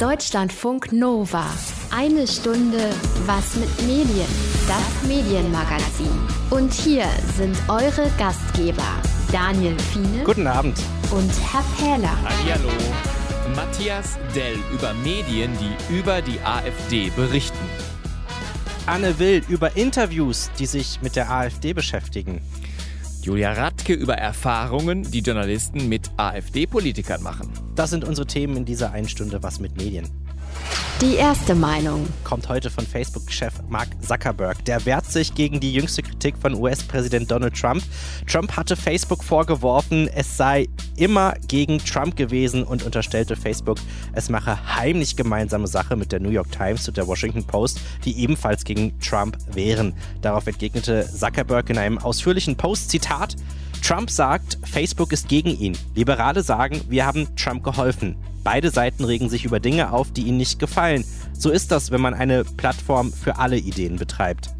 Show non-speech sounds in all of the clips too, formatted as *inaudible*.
Deutschlandfunk Nova. Eine Stunde Was mit Medien. Das Medienmagazin. Und hier sind eure Gastgeber Daniel Fiene. Guten Abend. Und Herr Pähler. Hallo. Matthias Dell über Medien, die über die AfD berichten. Anne Will über Interviews, die sich mit der AfD beschäftigen. Julia Radke über Erfahrungen, die Journalisten mit AfD-Politikern machen. Das sind unsere Themen in dieser Einstunde Was mit Medien. Die erste Meinung kommt heute von Facebook-Chef Mark Zuckerberg. Der wehrt sich gegen die jüngste Kritik von US-Präsident Donald Trump. Trump hatte Facebook vorgeworfen, es sei immer gegen Trump gewesen und unterstellte Facebook, es mache heimlich gemeinsame Sache mit der New York Times und der Washington Post, die ebenfalls gegen Trump wären. Darauf entgegnete Zuckerberg in einem ausführlichen Post, Zitat, Trump sagt, Facebook ist gegen ihn. Liberale sagen, wir haben Trump geholfen. Beide Seiten regen sich über Dinge auf, die ihnen nicht gefallen. So ist das, wenn man eine Plattform für alle Ideen betreibt.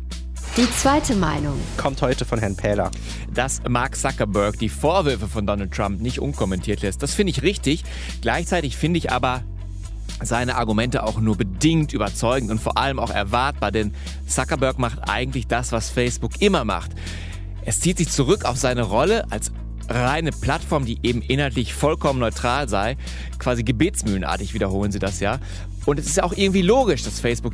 Die zweite Meinung kommt heute von Herrn Pähler. Dass Mark Zuckerberg die Vorwürfe von Donald Trump nicht unkommentiert lässt, das finde ich richtig. Gleichzeitig finde ich aber seine Argumente auch nur bedingt überzeugend und vor allem auch erwartbar, denn Zuckerberg macht eigentlich das, was Facebook immer macht. Es zieht sich zurück auf seine Rolle als reine Plattform, die eben inhaltlich vollkommen neutral sei. Quasi gebetsmühlenartig wiederholen sie das ja. Und es ist ja auch irgendwie logisch, dass Facebook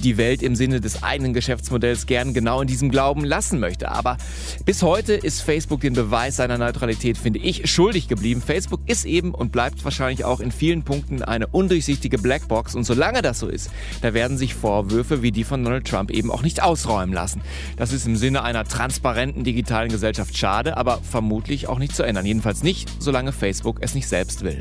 die Welt im Sinne des eigenen Geschäftsmodells gern genau in diesem Glauben lassen möchte. Aber bis heute ist Facebook den Beweis seiner Neutralität, finde ich, schuldig geblieben. Facebook ist eben und bleibt wahrscheinlich auch in vielen Punkten eine undurchsichtige Blackbox. Und solange das so ist, da werden sich Vorwürfe wie die von Donald Trump eben auch nicht ausräumen lassen. Das ist im Sinne einer transparenten digitalen Gesellschaft schade, aber vermutlich auch nicht zu ändern. Jedenfalls nicht, solange Facebook es nicht selbst will.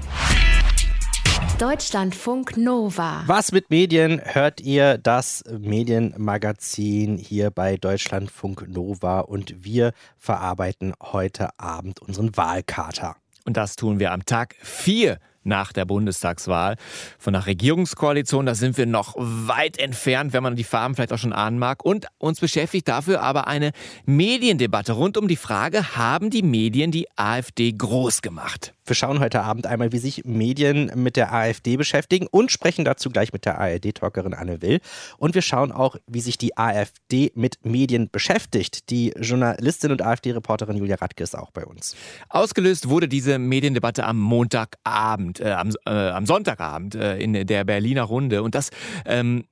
Deutschlandfunk Nova. Was mit Medien hört ihr das Medienmagazin hier bei Deutschlandfunk Nova und wir verarbeiten heute Abend unseren Wahlkater. Und das tun wir am Tag 4 nach der Bundestagswahl. Von der Regierungskoalition, da sind wir noch weit entfernt, wenn man die Farben vielleicht auch schon ahnen mag. Und uns beschäftigt dafür aber eine Mediendebatte rund um die Frage, haben die Medien die AfD groß gemacht? Wir schauen heute Abend einmal, wie sich Medien mit der AfD beschäftigen und sprechen dazu gleich mit der ARD-Talkerin Anne Will. Und wir schauen auch, wie sich die AfD mit Medien beschäftigt. Die Journalistin und AfD-Reporterin Julia Radke ist auch bei uns. Ausgelöst wurde diese Mediendebatte am Montagabend, äh, am, äh, am, Sonntagabend äh, in der Berliner Runde. Und das ähm,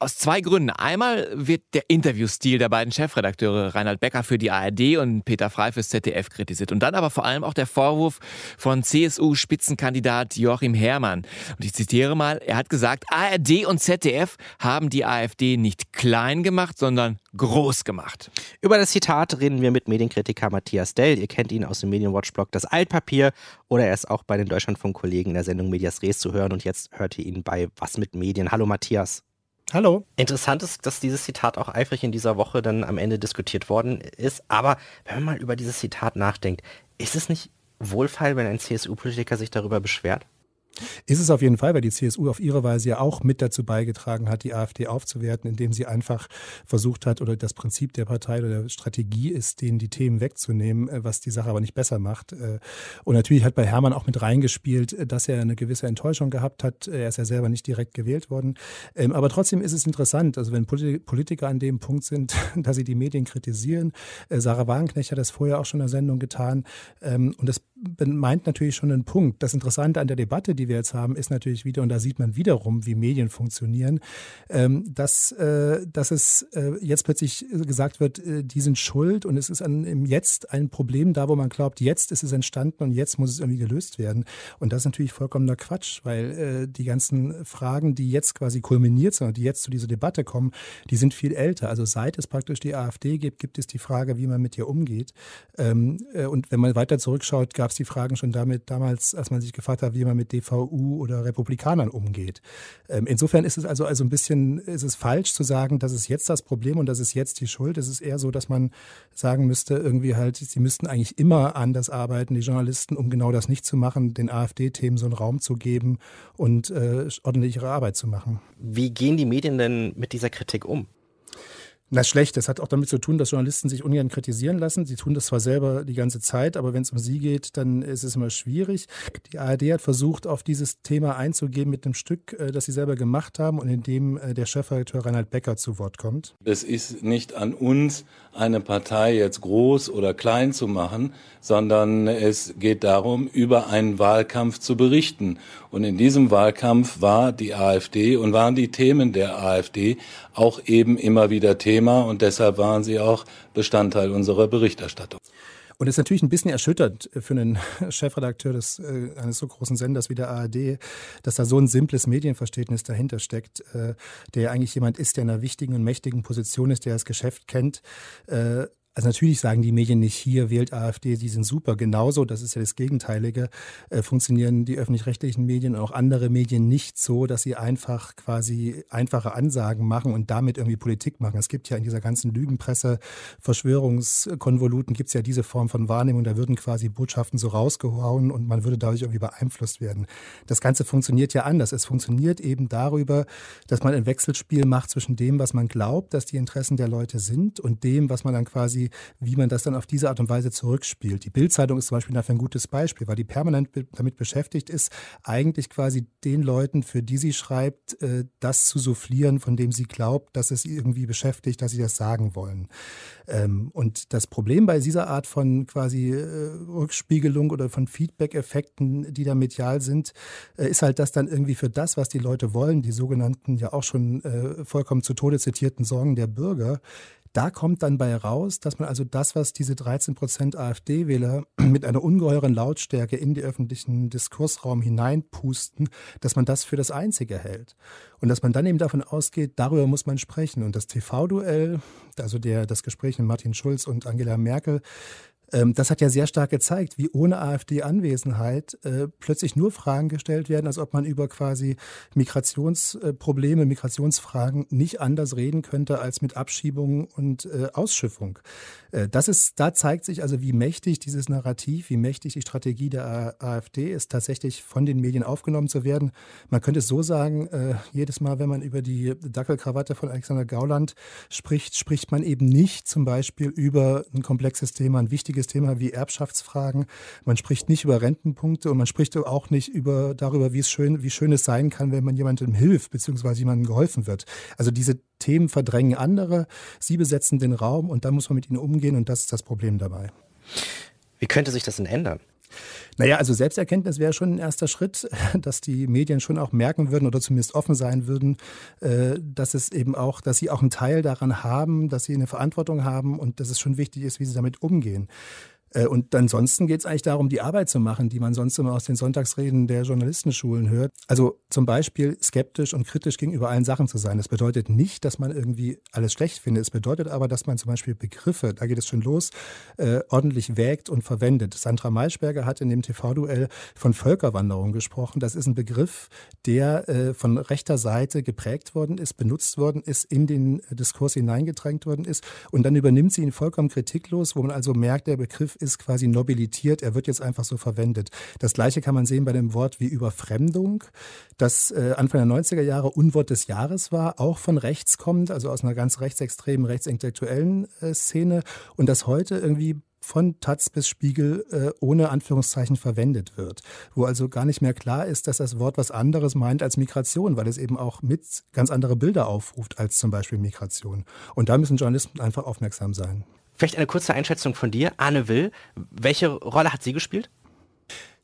aus zwei Gründen. Einmal wird der Interviewstil der beiden Chefredakteure Reinhard Becker für die ARD und Peter Frey fürs ZDF kritisiert. Und dann aber vor allem auch der Vorwurf von CSU-Spitzenkandidat Joachim Herrmann. Und ich zitiere mal, er hat gesagt, ARD und ZDF haben die AfD nicht klein gemacht, sondern groß gemacht. Über das Zitat reden wir mit Medienkritiker Matthias Dell. Ihr kennt ihn aus dem Medienwatch-Blog Das Altpapier oder er ist auch bei den Deutschlandfunk-Kollegen der Sendung Medias Res zu hören. Und jetzt hört ihr ihn bei Was mit Medien. Hallo Matthias. Hallo. Interessant ist, dass dieses Zitat auch eifrig in dieser Woche dann am Ende diskutiert worden ist. Aber wenn man mal über dieses Zitat nachdenkt, ist es nicht wohlfeil, wenn ein CSU-Politiker sich darüber beschwert? Ist es auf jeden Fall, weil die CSU auf ihre Weise ja auch mit dazu beigetragen hat, die AfD aufzuwerten, indem sie einfach versucht hat, oder das Prinzip der Partei oder der Strategie ist, denen die Themen wegzunehmen, äh, was die Sache aber nicht besser macht. Äh, und natürlich hat bei Hermann auch mit reingespielt, äh, dass er eine gewisse Enttäuschung gehabt hat. Er ist ja selber nicht direkt gewählt worden. Ähm, aber trotzdem ist es interessant, also wenn Politiker an dem Punkt sind, *laughs* dass sie die Medien kritisieren. Sarah Wagenknecht hat das vorher auch schon in der Sendung getan. Ähm, und das meint natürlich schon einen Punkt. Das Interessante an der Debatte, die wir jetzt haben, ist natürlich wieder, und da sieht man wiederum, wie Medien funktionieren, ähm, dass, äh, dass es äh, jetzt plötzlich gesagt wird, äh, die sind schuld und es ist an, im Jetzt ein Problem da, wo man glaubt, jetzt ist es entstanden und jetzt muss es irgendwie gelöst werden. Und das ist natürlich vollkommener Quatsch, weil die ganzen Fragen, die jetzt quasi kulminiert sind und die jetzt zu dieser Debatte kommen, die sind viel älter. Also seit es praktisch die AfD gibt, gibt es die Frage, wie man mit ihr umgeht. Ähm, und wenn man weiter zurückschaut, gab es die Fragen schon damit damals, als man sich gefragt hat, wie man mit DV CDU oder Republikanern umgeht. Ähm, insofern ist es also, also ein bisschen, ist es falsch zu sagen, das ist jetzt das Problem und das ist jetzt die Schuld. Es ist eher so, dass man sagen müsste, irgendwie halt, sie müssten eigentlich immer anders arbeiten, die Journalisten, um genau das nicht zu machen, den AfD-Themen so einen Raum zu geben und äh, ordentlich ihre Arbeit zu machen. Wie gehen die Medien denn mit dieser Kritik um? Na schlecht, das hat auch damit zu tun, dass Journalisten sich ungern kritisieren lassen. Sie tun das zwar selber die ganze Zeit, aber wenn es um sie geht, dann ist es immer schwierig. Die ARD hat versucht, auf dieses Thema einzugehen mit einem Stück, äh, das sie selber gemacht haben und in dem äh, der Chefredakteur Reinhard Becker zu Wort kommt. Es ist nicht an uns, eine Partei jetzt groß oder klein zu machen, sondern es geht darum, über einen Wahlkampf zu berichten. Und in diesem Wahlkampf war die AfD und waren die Themen der AfD auch eben immer wieder Thema Thema und deshalb waren sie auch Bestandteil unserer Berichterstattung. Und es ist natürlich ein bisschen erschüttert für einen *laughs* Chefredakteur des, äh, eines so großen Senders wie der ARD, dass da so ein simples Medienverständnis dahinter steckt, äh, der eigentlich jemand ist, der in einer wichtigen und mächtigen Position ist, der das Geschäft kennt. Äh, also natürlich sagen die Medien nicht hier, wählt AfD, die sind super. Genauso, das ist ja das Gegenteilige, äh, funktionieren die öffentlich-rechtlichen Medien und auch andere Medien nicht so, dass sie einfach quasi einfache Ansagen machen und damit irgendwie Politik machen. Es gibt ja in dieser ganzen Lügenpresse, Verschwörungskonvoluten, gibt es ja diese Form von Wahrnehmung, da würden quasi Botschaften so rausgehauen und man würde dadurch irgendwie beeinflusst werden. Das Ganze funktioniert ja anders. Es funktioniert eben darüber, dass man ein Wechselspiel macht zwischen dem, was man glaubt, dass die Interessen der Leute sind und dem, was man dann quasi wie, man das dann auf diese Art und Weise zurückspielt. Die Bildzeitung ist zum Beispiel dafür ein gutes Beispiel, weil die permanent damit beschäftigt ist, eigentlich quasi den Leuten, für die sie schreibt, äh, das zu soufflieren, von dem sie glaubt, dass es irgendwie beschäftigt, dass sie das sagen wollen. Ähm, und das Problem bei dieser Art von quasi äh, Rückspiegelung oder von Feedback-Effekten, die da medial sind, äh, ist halt, dass dann irgendwie für das, was die Leute wollen, die sogenannten ja auch schon vollkommen zu Tode zitierten Sorgen der Bürger, da kommt dann bei raus, dass man also das, was diese 13 Prozent AfD-Wähler *clears throat* mit einer ungeheuren Lautstärke in den öffentlichen Diskursraum hineinpusten, dass man das für das Einzige hält. Und dass man dann eben davon ausgeht, darüber muss man sprechen. Und das TV-Duell, also der, das Gespräch mit Martin Schulz und Angela Merkel, das hat ja sehr stark gezeigt, wie ohne AfD-Anwesenheit äh, plötzlich nur Fragen gestellt werden, als ob man über quasi Migrationsprobleme, Migrationsfragen nicht anders reden könnte als mit Abschiebung und äh, Ausschiffung. Äh, das ist, da zeigt sich also, wie mächtig dieses Narrativ, wie mächtig die Strategie der AfD ist, tatsächlich von den Medien aufgenommen zu werden. Man könnte es so sagen, äh, jedes Mal, wenn man über die Dackelkrawatte von Alexander Gauland spricht, spricht man eben nicht zum Beispiel über ein komplexes Thema, ein wichtiges wichtiges Thema wie Erbschaftsfragen. Man spricht nicht über Rentenpunkte und man spricht auch nicht über, darüber, wie es schön, wie schön es sein kann, wenn man jemandem hilft, beziehungsweise jemandem geholfen wird. Also diese Themen verdrängen andere, sie besetzen den Raum und da muss man mit ihnen umgehen und das ist das Problem dabei. Wie könnte sich das denn ändern? Naja, also Selbsterkenntnis wäre schon ein erster Schritt, *laughs* dass die Medien schon auch merken würden oder zumindest offen sein würden, äh, dass es eben auch, dass sie auch einen Teil daran haben, dass sie eine Verantwortung haben und dass es schon wichtig ist, wie sie damit umgehen. Äh, und ansonsten geht es eigentlich darum, die Arbeit zu machen, die man sonst immer aus den Sonntagsreden der Journalistenschulen hört. Also zum Beispiel skeptisch und kritisch gegenüber allen Sachen zu sein. Das bedeutet nicht, dass man irgendwie alles schlecht findet. Es bedeutet aber, dass man zum Beispiel Begriffe, da geht es schon los, äh, ordentlich wägt und verwendet. Sandra Maischberger hat in dem TV-Duell von Völkerwanderung gesprochen. Das ist ein Begriff, der äh, von rechter Seite geprägt worden ist, benutzt worden ist, in den Diskurs hineingedrängt worden ist. Und dann übernimmt sie ihn vollkommen kritiklos, wo man also merkt, der Begriff ist quasi nobilitiert, er wird jetzt einfach so verwendet. Das gleiche kann man sehen bei dem Wort wie Überfremdung, das äh, Anfang der 90er Jahre Unwort des Jahres war, auch von rechts kommt, also aus einer ganz rechtsextremen, rechtsintellektuellen äh, Szene und das heute irgendwie von Taz bis Spiegel äh, ohne Anführungszeichen verwendet wird, wo also gar nicht mehr klar ist, dass das Wort was anderes meint als Migration, weil es eben auch mit ganz andere Bilder aufruft als zum Beispiel Migration. Und da müssen Journalisten einfach aufmerksam sein. Vielleicht eine kurze Einschätzung von dir. Anne Will, welche Rolle hat sie gespielt?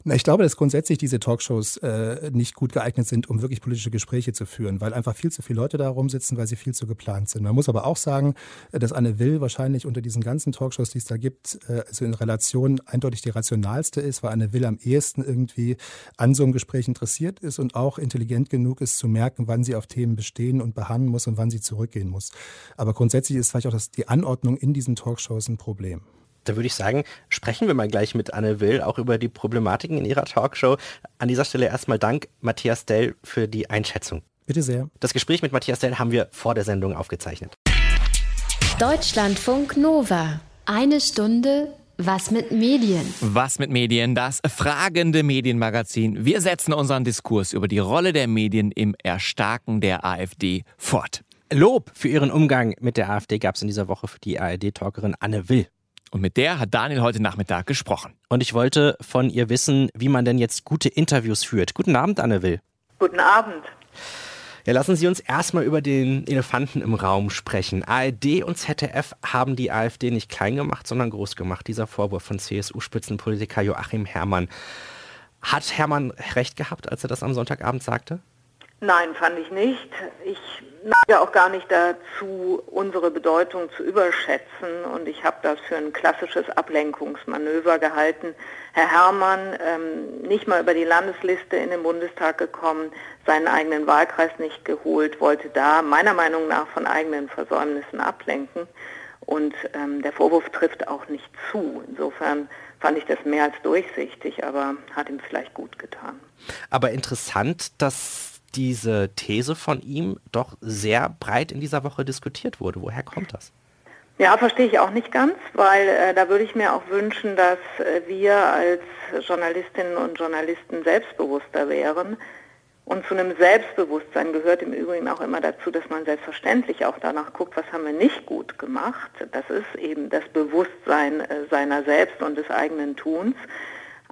Na, ich glaube, dass grundsätzlich diese Talkshows äh, nicht gut geeignet sind, um wirklich politische Gespräche zu führen, weil einfach viel zu viele Leute da rumsitzen, weil sie viel zu geplant sind. Man muss aber auch sagen, dass Anne Will wahrscheinlich unter diesen ganzen Talkshows, die es da gibt, äh, also in Relation eindeutig die rationalste ist, weil Anne Will am ehesten irgendwie an so einem Gespräch interessiert ist und auch intelligent genug ist zu merken, wann sie auf Themen bestehen und behandeln muss und wann sie zurückgehen muss. Aber grundsätzlich ist vielleicht auch das, die Anordnung in diesen Talkshows ein Problem da würde ich sagen, sprechen wir mal gleich mit Anne Will auch über die Problematiken in ihrer Talkshow. An dieser Stelle erstmal Dank, Matthias Dell, für die Einschätzung. Bitte sehr. Das Gespräch mit Matthias Dell haben wir vor der Sendung aufgezeichnet. Deutschlandfunk Nova. Eine Stunde was mit Medien? Was mit Medien? Das fragende Medienmagazin. Wir setzen unseren Diskurs über die Rolle der Medien im Erstarken der AfD fort. Lob für ihren Umgang mit der AfD gab es in dieser Woche für die ARD-Talkerin Anne Will. Und mit der hat Daniel heute Nachmittag gesprochen. Und ich wollte von ihr wissen, wie man denn jetzt gute Interviews führt. Guten Abend, Anne Will. Guten Abend. Ja, lassen Sie uns erstmal über den Elefanten im Raum sprechen. ARD und ZDF haben die AfD nicht klein gemacht, sondern groß gemacht. Dieser Vorwurf von CSU-Spitzenpolitiker Joachim Herrmann. Hat Herrmann recht gehabt, als er das am Sonntagabend sagte? Nein, fand ich nicht. Ich neige auch gar nicht dazu, unsere Bedeutung zu überschätzen und ich habe das für ein klassisches Ablenkungsmanöver gehalten. Herr Herrmann, ähm, nicht mal über die Landesliste in den Bundestag gekommen, seinen eigenen Wahlkreis nicht geholt, wollte da meiner Meinung nach von eigenen Versäumnissen ablenken und ähm, der Vorwurf trifft auch nicht zu. Insofern fand ich das mehr als durchsichtig, aber hat ihm vielleicht gut getan. Aber interessant, dass diese These von ihm doch sehr breit in dieser Woche diskutiert wurde. Woher kommt das? Ja, verstehe ich auch nicht ganz, weil äh, da würde ich mir auch wünschen, dass äh, wir als Journalistinnen und Journalisten selbstbewusster wären. Und zu einem Selbstbewusstsein gehört im Übrigen auch immer dazu, dass man selbstverständlich auch danach guckt, was haben wir nicht gut gemacht. Das ist eben das Bewusstsein äh, seiner selbst und des eigenen Tuns.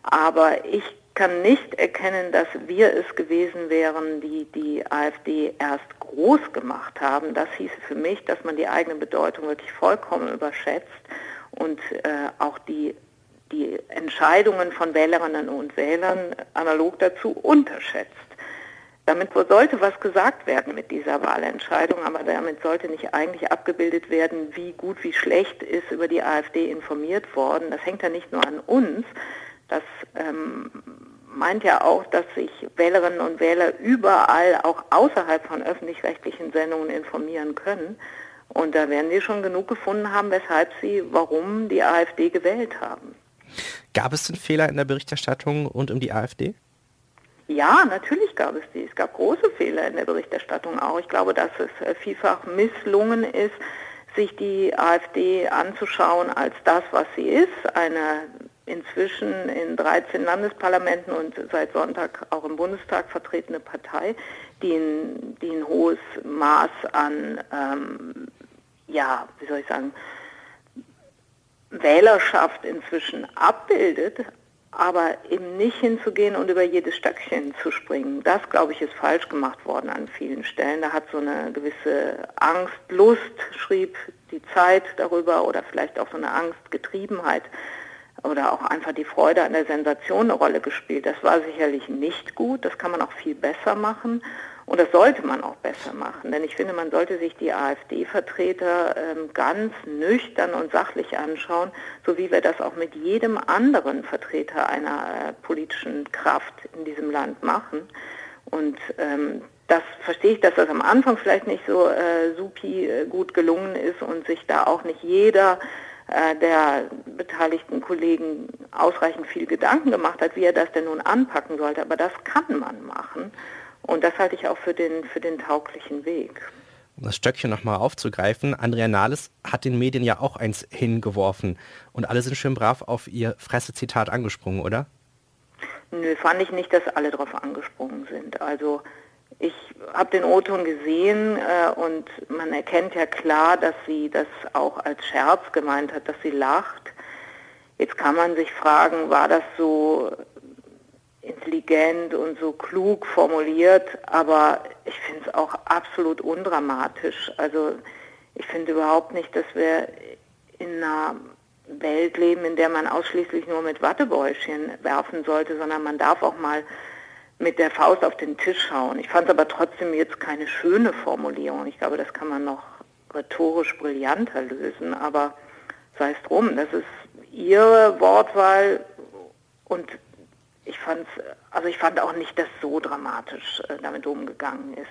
Aber ich kann nicht erkennen, dass wir es gewesen wären, die die AfD erst groß gemacht haben. Das hieße für mich, dass man die eigene Bedeutung wirklich vollkommen überschätzt und äh, auch die, die Entscheidungen von Wählerinnen und Wählern analog dazu unterschätzt. Damit sollte was gesagt werden mit dieser Wahlentscheidung, aber damit sollte nicht eigentlich abgebildet werden, wie gut, wie schlecht ist über die AfD informiert worden. Das hängt ja nicht nur an uns, das ähm, meint ja auch, dass sich Wählerinnen und Wähler überall, auch außerhalb von öffentlich-rechtlichen Sendungen informieren können. Und da werden sie schon genug gefunden haben, weshalb sie, warum die AfD gewählt haben. Gab es denn Fehler in der Berichterstattung rund um die AfD? Ja, natürlich gab es die. Es gab große Fehler in der Berichterstattung auch. Ich glaube, dass es äh, vielfach misslungen ist, sich die AfD anzuschauen als das, was sie ist, eine inzwischen in 13 Landesparlamenten und seit Sonntag auch im Bundestag vertretene Partei, die ein, die ein hohes Maß an, ähm, ja, wie soll ich sagen, Wählerschaft inzwischen abbildet, aber eben nicht hinzugehen und über jedes Stöckchen zu springen. Das, glaube ich, ist falsch gemacht worden an vielen Stellen. Da hat so eine gewisse Angst, Lust, schrieb die Zeit darüber, oder vielleicht auch so eine Angstgetriebenheit oder auch einfach die Freude an der Sensation eine Rolle gespielt. Das war sicherlich nicht gut, das kann man auch viel besser machen und das sollte man auch besser machen, denn ich finde, man sollte sich die AfD-Vertreter ähm, ganz nüchtern und sachlich anschauen, so wie wir das auch mit jedem anderen Vertreter einer äh, politischen Kraft in diesem Land machen. Und ähm, das verstehe ich, dass das am Anfang vielleicht nicht so äh, supi äh, gut gelungen ist und sich da auch nicht jeder der beteiligten Kollegen ausreichend viel Gedanken gemacht hat, wie er das denn nun anpacken sollte. Aber das kann man machen. Und das halte ich auch für den, für den tauglichen Weg. Um das Stöckchen nochmal aufzugreifen, Andrea Nahles hat den Medien ja auch eins hingeworfen. Und alle sind schön brav auf ihr Fressezitat angesprungen, oder? Nö, fand ich nicht, dass alle darauf angesprungen sind. Also ich habe den O-Ton gesehen äh, und man erkennt ja klar, dass sie das auch als Scherz gemeint hat, dass sie lacht. Jetzt kann man sich fragen, war das so intelligent und so klug formuliert, aber ich finde es auch absolut undramatisch. Also ich finde überhaupt nicht, dass wir in einer Welt leben, in der man ausschließlich nur mit Wattebäuschen werfen sollte, sondern man darf auch mal mit der Faust auf den Tisch schauen. Ich fand es aber trotzdem jetzt keine schöne Formulierung. Ich glaube, das kann man noch rhetorisch brillanter lösen, aber sei es drum, das ist ihre Wortwahl und ich fand also ich fand auch nicht, dass so dramatisch äh, damit umgegangen ist,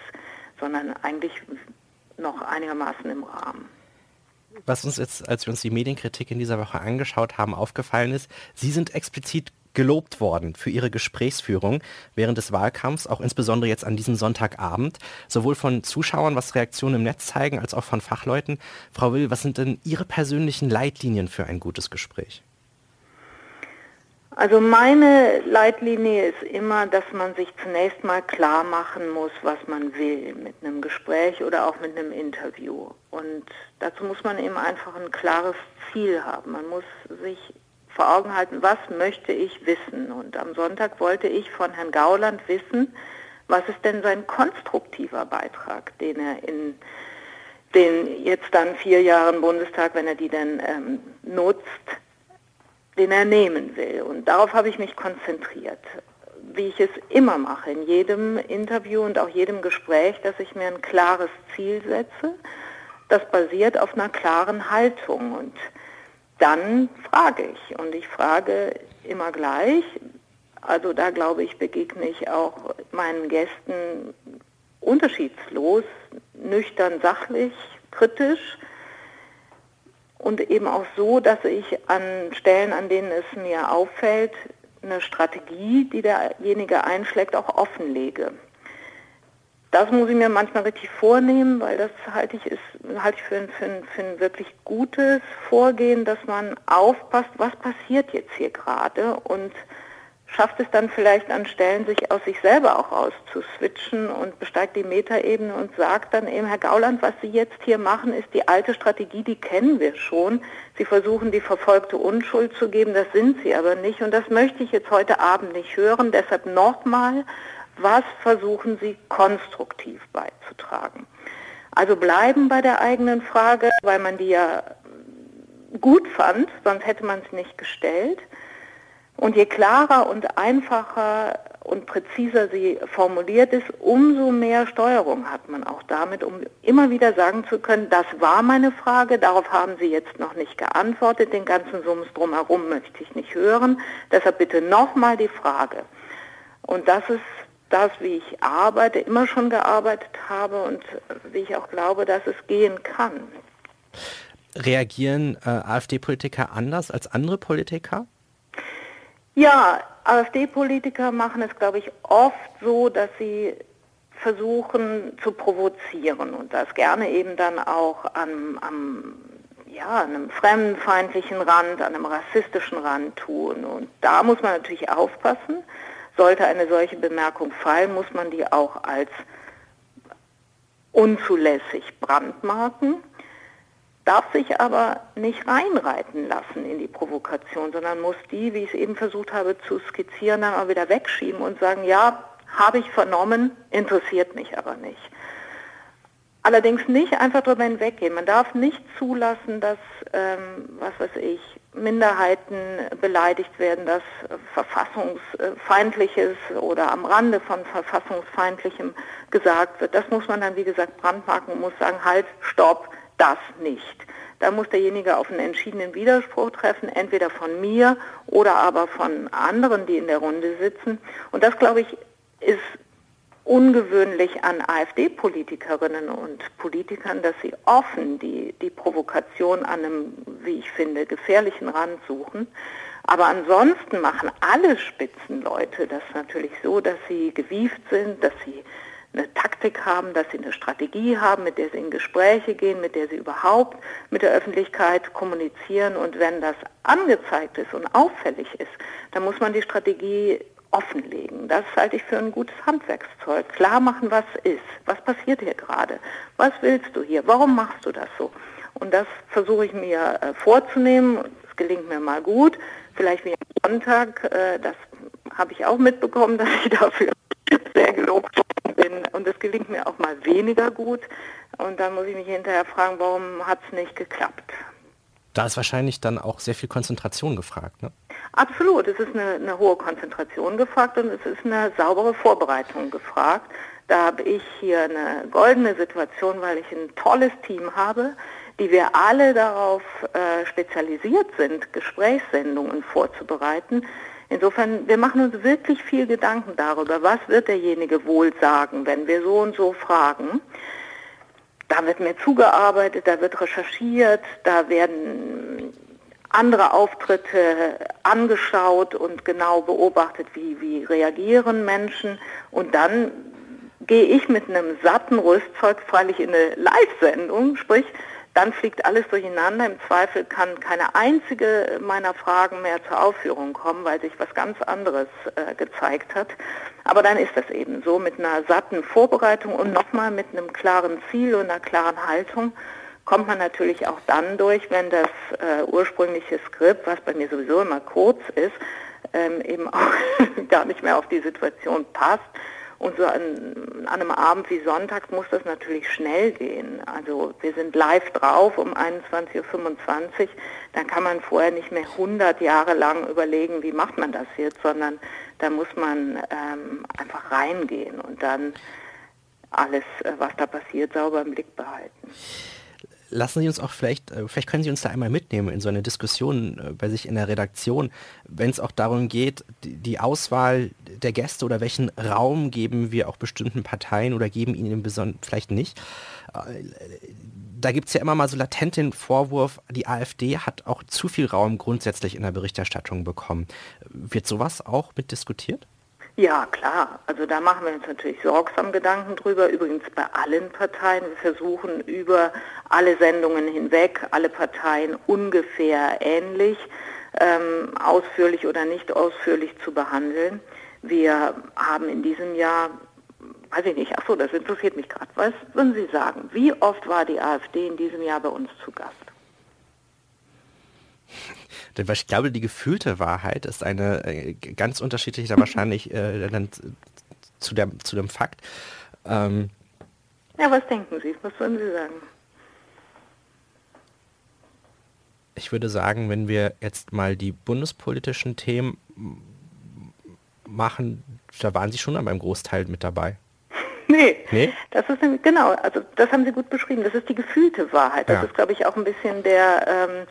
sondern eigentlich noch einigermaßen im Rahmen. Was uns jetzt, als wir uns die Medienkritik in dieser Woche angeschaut haben, aufgefallen ist, Sie sind explizit gelobt worden für ihre Gesprächsführung während des Wahlkampfs, auch insbesondere jetzt an diesem Sonntagabend, sowohl von Zuschauern, was Reaktionen im Netz zeigen, als auch von Fachleuten. Frau Will, was sind denn Ihre persönlichen Leitlinien für ein gutes Gespräch? Also meine Leitlinie ist immer, dass man sich zunächst mal klar machen muss, was man will mit einem Gespräch oder auch mit einem Interview. Und dazu muss man eben einfach ein klares Ziel haben. Man muss sich vor Augen halten, was möchte ich wissen. Und am Sonntag wollte ich von Herrn Gauland wissen, was ist denn sein konstruktiver Beitrag, den er in den jetzt dann vier Jahren Bundestag, wenn er die dann ähm, nutzt, den er nehmen will. Und darauf habe ich mich konzentriert, wie ich es immer mache, in jedem Interview und auch jedem Gespräch, dass ich mir ein klares Ziel setze. Das basiert auf einer klaren Haltung. Und dann frage ich. Und ich frage immer gleich. Also da glaube ich, begegne ich auch meinen Gästen unterschiedslos, nüchtern, sachlich, kritisch und eben auch so, dass ich an Stellen, an denen es mir auffällt, eine Strategie, die derjenige einschlägt, auch offenlege. Das muss ich mir manchmal richtig vornehmen, weil das halte ich, ist, halte ich für, ein, für, ein, für ein wirklich gutes Vorgehen, dass man aufpasst, was passiert jetzt hier gerade und schafft es dann vielleicht an Stellen, sich aus sich selber auch auszuswitchen und besteigt die Metaebene und sagt dann eben, Herr Gauland, was Sie jetzt hier machen, ist die alte Strategie, die kennen wir schon. Sie versuchen, die Verfolgte Unschuld zu geben, das sind Sie aber nicht. Und das möchte ich jetzt heute Abend nicht hören. Deshalb nochmal, was versuchen Sie konstruktiv beizutragen? Also bleiben bei der eigenen Frage, weil man die ja gut fand, sonst hätte man es nicht gestellt und je klarer und einfacher und präziser sie formuliert ist, umso mehr Steuerung hat man auch damit, um immer wieder sagen zu können, das war meine Frage, darauf haben Sie jetzt noch nicht geantwortet, den ganzen Sums drumherum möchte ich nicht hören, deshalb bitte nochmal die Frage. Und das ist das, wie ich arbeite, immer schon gearbeitet habe und wie ich auch glaube, dass es gehen kann. Reagieren äh, AfD-Politiker anders als andere Politiker? Ja, AfD-Politiker machen es, glaube ich, oft so, dass sie versuchen zu provozieren und das gerne eben dann auch am, am ja, einem fremdenfeindlichen Rand, an einem rassistischen Rand tun. Und da muss man natürlich aufpassen. Sollte eine solche Bemerkung fallen, muss man die auch als unzulässig brandmarken darf sich aber nicht reinreiten lassen in die Provokation, sondern muss die, wie ich es eben versucht habe zu skizzieren, dann auch wieder wegschieben und sagen, ja, habe ich vernommen, interessiert mich aber nicht. Allerdings nicht einfach darüber hinweggehen. Man darf nicht zulassen, dass, ähm, was weiß ich, Minderheiten beleidigt werden, dass verfassungsfeindliches oder am Rande von verfassungsfeindlichem gesagt wird. Das muss man dann, wie gesagt, brandmarken und muss sagen, halt, stopp, das nicht. Da muss derjenige auf einen entschiedenen Widerspruch treffen, entweder von mir oder aber von anderen, die in der Runde sitzen. Und das, glaube ich, ist ungewöhnlich an AfD-Politikerinnen und Politikern, dass sie offen die, die Provokation an einem, wie ich finde, gefährlichen Rand suchen. Aber ansonsten machen alle Spitzenleute das natürlich so, dass sie gewieft sind, dass sie eine Taktik haben, dass sie eine Strategie haben, mit der sie in Gespräche gehen, mit der sie überhaupt mit der Öffentlichkeit kommunizieren. Und wenn das angezeigt ist und auffällig ist, dann muss man die Strategie offenlegen. Das halte ich für ein gutes Handwerkszeug. Klar machen, was ist. Was passiert hier gerade? Was willst du hier? Warum machst du das so? Und das versuche ich mir äh, vorzunehmen. Es gelingt mir mal gut. Vielleicht wie am Sonntag. Äh, das habe ich auch mitbekommen, *laughs* dass ich dafür sehr gelobt bin und es gelingt mir auch mal weniger gut und dann muss ich mich hinterher fragen, warum hat es nicht geklappt. Da ist wahrscheinlich dann auch sehr viel Konzentration gefragt, ne? Absolut, es ist eine, eine hohe Konzentration gefragt und es ist eine saubere Vorbereitung gefragt. Da habe ich hier eine goldene Situation, weil ich ein tolles Team habe, die wir alle darauf äh, spezialisiert sind, Gesprächssendungen vorzubereiten, Insofern, wir machen uns wirklich viel Gedanken darüber, was wird derjenige wohl sagen, wenn wir so und so fragen. Da wird mir zugearbeitet, da wird recherchiert, da werden andere Auftritte angeschaut und genau beobachtet, wie, wie reagieren Menschen. Und dann gehe ich mit einem satten Rüstzeug freilich in eine Live-Sendung, sprich, dann fliegt alles durcheinander. Im Zweifel kann keine einzige meiner Fragen mehr zur Aufführung kommen, weil sich was ganz anderes äh, gezeigt hat. Aber dann ist das eben so mit einer satten Vorbereitung und nochmal mit einem klaren Ziel und einer klaren Haltung kommt man natürlich auch dann durch, wenn das äh, ursprüngliche Skript, was bei mir sowieso immer kurz ist, ähm, eben *laughs* auch gar nicht mehr auf die Situation passt. Und so an, an, einem Abend wie Sonntag muss das natürlich schnell gehen. Also wir sind live drauf um 21.25 Uhr. Dann kann man vorher nicht mehr 100 Jahre lang überlegen, wie macht man das jetzt, sondern da muss man ähm, einfach reingehen und dann alles, äh, was da passiert, sauber im Blick behalten lassen Sie uns auch vielleicht, äh, vielleicht können Sie uns da einmal mitnehmen in so eine Diskussion äh, bei sich in der Redaktion, wenn es auch darum geht, die Auswahl der Gäste oder welchen Raum geben wir auch bestimmten Parteien oder geben ihnen vielleicht nicht. Äh, da gibt es ja immer mal so latent den Vorwurf, die AfD hat auch zu viel Raum grundsätzlich in der Berichterstattung bekommen. Wird sowas auch mit diskutiert? Ja, klar. Also da machen wir uns natürlich sorgsam Gedanken drüber. Übrigens bei allen Parteien. Wir versuchen über alle Sendungen hinweg, alle Parteien ungefähr ähnlich, ähm, ausführlich oder nicht ausführlich zu behandeln. Wir haben in diesem Jahr, weiß ich nicht, ach so, das interessiert mich gerade. Was würden Sie sagen? Wie oft war die AfD in diesem Jahr bei uns zu Gast? Denn ich glaube, die gefühlte Wahrheit ist eine äh, ganz unterschiedliche wahrscheinlich äh, dann zu, der, zu dem Fakt. Ähm, ja, was denken Sie? Was würden Sie sagen? Ich würde sagen, wenn wir jetzt mal die bundespolitischen Themen machen, da waren Sie schon beim Großteil mit dabei. *laughs* Nee, nee, das ist genau, also das haben Sie gut beschrieben. Das ist die gefühlte Wahrheit. Das ja. ist, glaube ich, auch ein bisschen der ähm,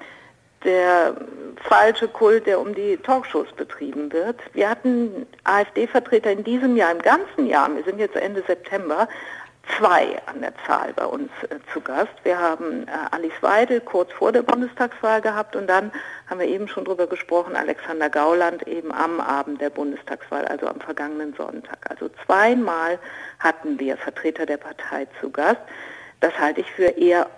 der falsche Kult, der um die Talkshows betrieben wird. Wir hatten AfD-Vertreter in diesem Jahr, im ganzen Jahr, wir sind jetzt Ende September, zwei an der Zahl bei uns äh, zu Gast. Wir haben äh, Alice Weidel kurz vor der Bundestagswahl gehabt und dann haben wir eben schon drüber gesprochen, Alexander Gauland eben am Abend der Bundestagswahl, also am vergangenen Sonntag. Also zweimal hatten wir Vertreter der Partei zu Gast. Das halte ich für eher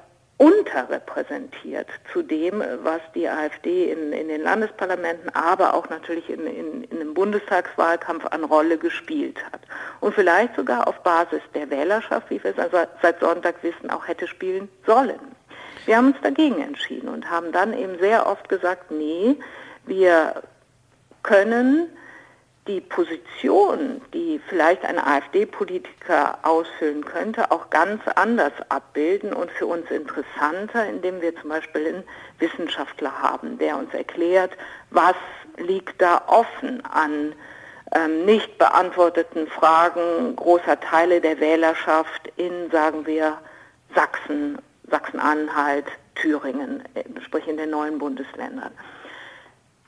unterrepräsentiert zu dem, was die AfD in, in den Landesparlamenten, aber auch natürlich in, in, in dem Bundestagswahlkampf an Rolle gespielt hat. Und vielleicht sogar auf Basis der Wählerschaft, wie wir es seit Sonntag wissen, auch hätte spielen sollen. Wir haben uns dagegen entschieden und haben dann eben sehr oft gesagt, nee, wir können die Position, die vielleicht ein AfD-Politiker ausfüllen könnte, auch ganz anders abbilden und für uns interessanter, indem wir zum Beispiel einen Wissenschaftler haben, der uns erklärt, was liegt da offen an ähm, nicht beantworteten Fragen großer Teile der Wählerschaft in, sagen wir, Sachsen, Sachsen-Anhalt, Thüringen, äh, sprich in den neuen Bundesländern.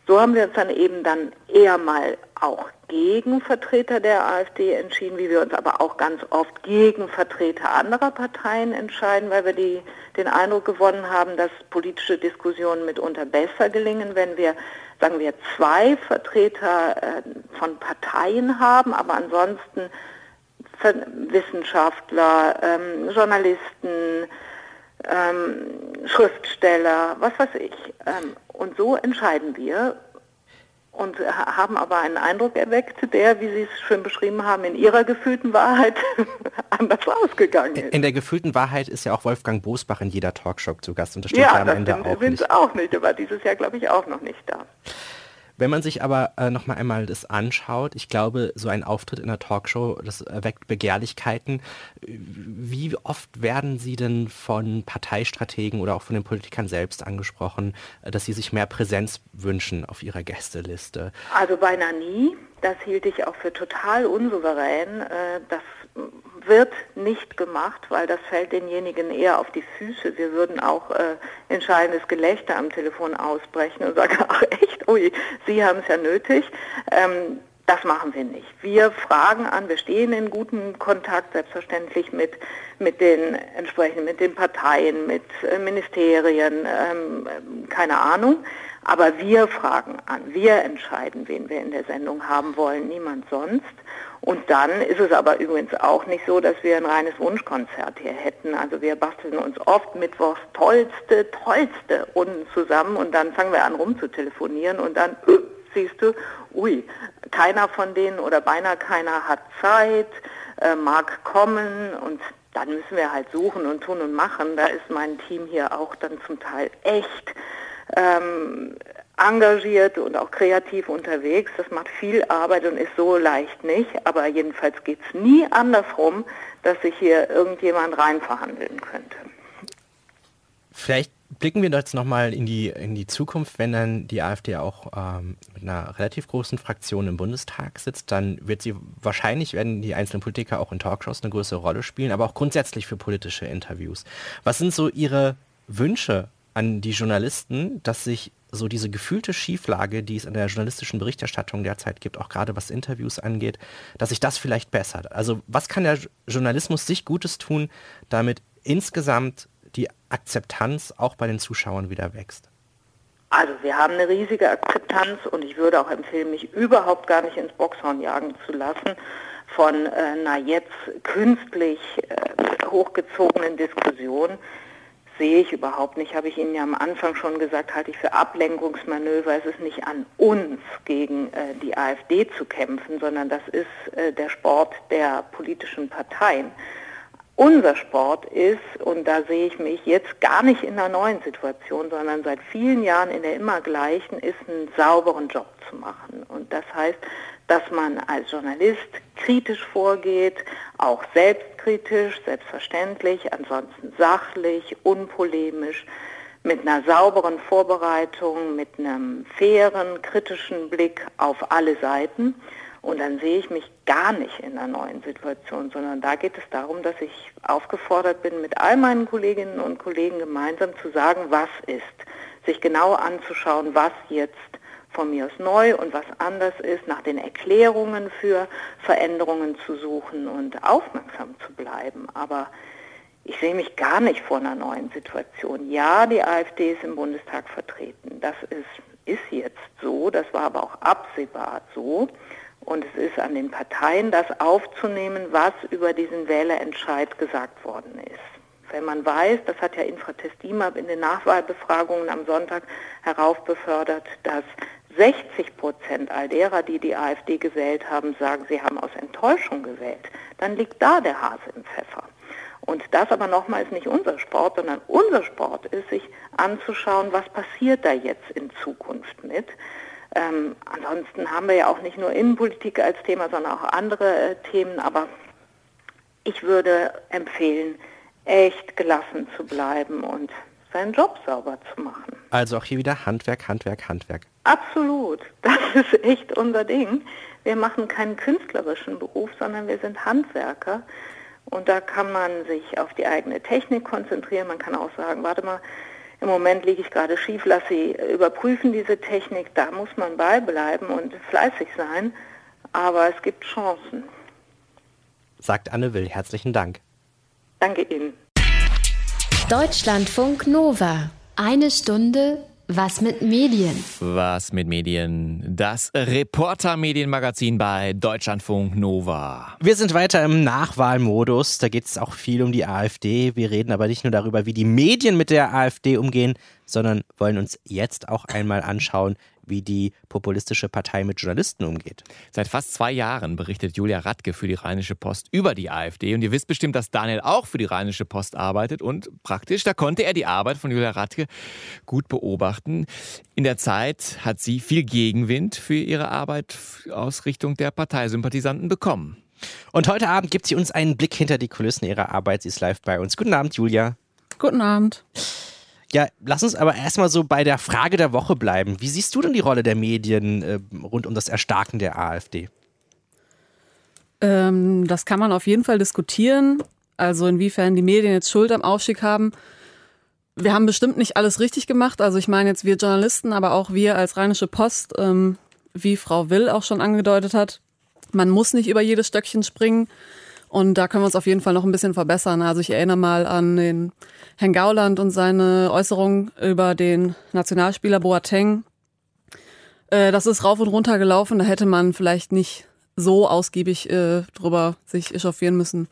So haben wir uns dann eben dann eher mal auch gegen Vertreter der AfD entschieden, wie wir uns aber auch ganz oft gegen Vertreter anderer Parteien entscheiden, weil wir die, den Eindruck gewonnen haben, dass politische Diskussionen mitunter besser gelingen, wenn wir, sagen wir, zwei Vertreter äh, von Parteien haben, aber ansonsten Wissenschaftler, ähm, Journalisten, ähm, Schriftsteller, was weiß ich. Ähm, und so entscheiden wir und haben aber einen Eindruck erweckt, der, wie Sie es schön beschrieben haben, in Ihrer gefühlten Wahrheit *laughs* anders ausgegangen ist. In der gefühlten Wahrheit ist ja auch Wolfgang Bosbach in jeder Talkshow zu Gast und das stimmt ja, am Ende auch nicht. Ja, auch nicht, aber dieses Jahr glaube ich auch noch nicht da. Wenn man sich aber äh, noch mal einmal das anschaut, ich glaube, so ein Auftritt in einer Talkshow, das erweckt Begehrlichkeiten. Wie oft werden Sie denn von Parteistrategen oder auch von den Politikern selbst angesprochen, äh, dass sie sich mehr Präsenz wünschen auf ihrer Gästeliste? Also beinahe nie. Das hielt ich auch für total unsouverän. Äh, das wird nicht gemacht, weil das fällt denjenigen eher auf die Füße. Wir würden auch äh, entscheidendes Gelächter am Telefon ausbrechen und sagen, *laughs* ach echt, ui, Sie haben es ja nötig. Ähm, Das machen wir nicht. Wir fragen an, wir stehen in gutem Kontakt selbstverständlich mit, mit den entsprechenden, mit den Parteien, mit äh, Ministerien, ähm, keine Ahnung. Aber wir fragen an, wir entscheiden, wen wir in der Sendung haben wollen, niemand sonst. Und dann ist es aber übrigens auch nicht so, dass wir ein reines Wunschkonzert hier hätten. Also wir basteln uns oft mittwochs tollste, tollste Runden zusammen und dann fangen wir an rumzutelefonieren und dann äh, siehst du, ui, keiner von denen oder beinahe keiner hat Zeit, äh, mag kommen und dann müssen wir halt suchen und tun und machen. Da ist mein Team hier auch dann zum Teil echt ähm, engagiert und auch kreativ unterwegs. Das macht viel Arbeit und ist so leicht nicht. Aber jedenfalls geht es nie andersrum, dass sich hier irgendjemand rein verhandeln könnte. Vielleicht blicken wir jetzt nochmal in die, in die Zukunft, wenn dann die AfD auch ähm, mit einer relativ großen Fraktion im Bundestag sitzt, dann wird sie wahrscheinlich, werden die einzelnen Politiker auch in Talkshows eine größere Rolle spielen, aber auch grundsätzlich für politische Interviews. Was sind so Ihre Wünsche an die Journalisten, dass sich so diese gefühlte Schieflage, die es in der journalistischen Berichterstattung derzeit gibt, auch gerade was Interviews angeht, dass sich das vielleicht bessert. Also was kann der Journalismus sich Gutes tun, damit insgesamt die Akzeptanz auch bei den Zuschauern wieder wächst? Also wir haben eine riesige Akzeptanz und ich würde auch empfehlen, mich überhaupt gar nicht ins Boxhorn jagen zu lassen von äh, na jetzt künstlich äh, hochgezogenen Diskussionen sehe ich überhaupt nicht. Habe ich Ihnen ja am Anfang schon gesagt, halte ich für Ablenkungsmanöver. Es ist nicht an uns, gegen äh, die AfD zu kämpfen, sondern das ist äh, der Sport der politischen Parteien. Unser Sport ist, und da sehe ich mich jetzt gar nicht in einer neuen Situation, sondern seit vielen Jahren in der immer gleichen, ist einen sauberen Job zu machen. Und das heißt, dass man als Journalist kritisch vorgeht, auch selbstkritisch, selbstverständlich, ansonsten sachlich, unpolemisch, mit einer sauberen Vorbereitung, mit einem fairen, kritischen Blick auf alle Seiten. Und dann sehe ich mich gar nicht in einer neuen Situation, sondern da geht es darum, dass ich aufgefordert bin, mit all meinen Kolleginnen und Kollegen gemeinsam zu sagen, was ist, sich genau anzuschauen, was jetzt von mir aus neu und was anders ist, nach den Erklärungen für Veränderungen zu suchen und aufmerksam zu bleiben. Aber ich sehe mich gar nicht vor einer neuen Situation. Ja, die AfD ist im Bundestag vertreten. Das ist, ist jetzt so, das war aber auch absehbar so. Und es ist an den Parteien, das aufzunehmen, was über diesen Wählerentscheid gesagt worden ist. Wenn man weiß, das hat ja Infratest DIMAP in den Nachwahlbefragungen am Sonntag heraufbefördert, dass 60 Prozent all derer, die die AfD gewählt haben, sagen, sie haben aus Enttäuschung gewählt, dann liegt da der Hase im Pfeffer. Und das aber nochmal ist nicht unser Sport, sondern unser Sport ist, sich anzuschauen, was passiert da jetzt in Zukunft mit. Ähm, ansonsten haben wir ja auch nicht nur Innenpolitik als Thema, sondern auch andere äh, Themen. Aber ich würde empfehlen, echt gelassen zu bleiben und seinen Job sauber zu machen. Also auch hier wieder Handwerk, Handwerk, Handwerk. Absolut. *laughs* Das ist echt unser Ding. Wir machen keinen künstlerischen Beruf, sondern wir sind Handwerker. Und da kann man sich auf die eigene Technik konzentrieren. Man kann auch sagen, warte mal, im Moment liege ich gerade schief, lass Sie überprüfen diese Technik. Da muss man beibleiben und fleißig sein. Aber es gibt Chancen. Sagt Anne Will. Herzlichen Dank. Danke Ihnen. Deutschlandfunk Nova. Eine Stunde was mit Medien? Was mit Medien? Das Reporter-Medienmagazin bei Deutschlandfunk Nova. Wir sind weiter im Nachwahlmodus. Da geht es auch viel um die AfD. Wir reden aber nicht nur darüber, wie die Medien mit der AfD umgehen, sondern wollen uns jetzt auch einmal anschauen, wie die populistische Partei mit Journalisten umgeht. Seit fast zwei Jahren berichtet Julia Radke für die Rheinische Post über die AfD. Und ihr wisst bestimmt, dass Daniel auch für die Rheinische Post arbeitet. Und praktisch, da konnte er die Arbeit von Julia Radke gut beobachten. In der Zeit hat sie viel Gegenwind für ihre Arbeit aus Richtung der Parteisympathisanten bekommen. Und heute Abend gibt sie uns einen Blick hinter die Kulissen ihrer Arbeit. Sie ist live bei uns. Guten Abend, Julia. Guten Abend. Ja, lass uns aber erstmal so bei der Frage der Woche bleiben. Wie siehst du denn die Rolle der Medien äh, rund um das Erstarken der AfD? Ähm, das kann man auf jeden Fall diskutieren. Also inwiefern die Medien jetzt Schuld am Aufstieg haben. Wir haben bestimmt nicht alles richtig gemacht. Also ich meine jetzt wir Journalisten, aber auch wir als Rheinische Post ähm, wie Frau Will auch schon angedeutet hat, man muss nicht über jedes Stöckchen springen. Und da können wir uns auf jeden Fall noch ein bisschen verbessern. Also ich erinnere mal an den Herrn Gauland und seine Äußerung über den Nationalspieler Boateng. Äh, das ist rauf und runter gelaufen. Da hätte man vielleicht nicht so ausgiebig äh, drüber sich echauffieren müssen,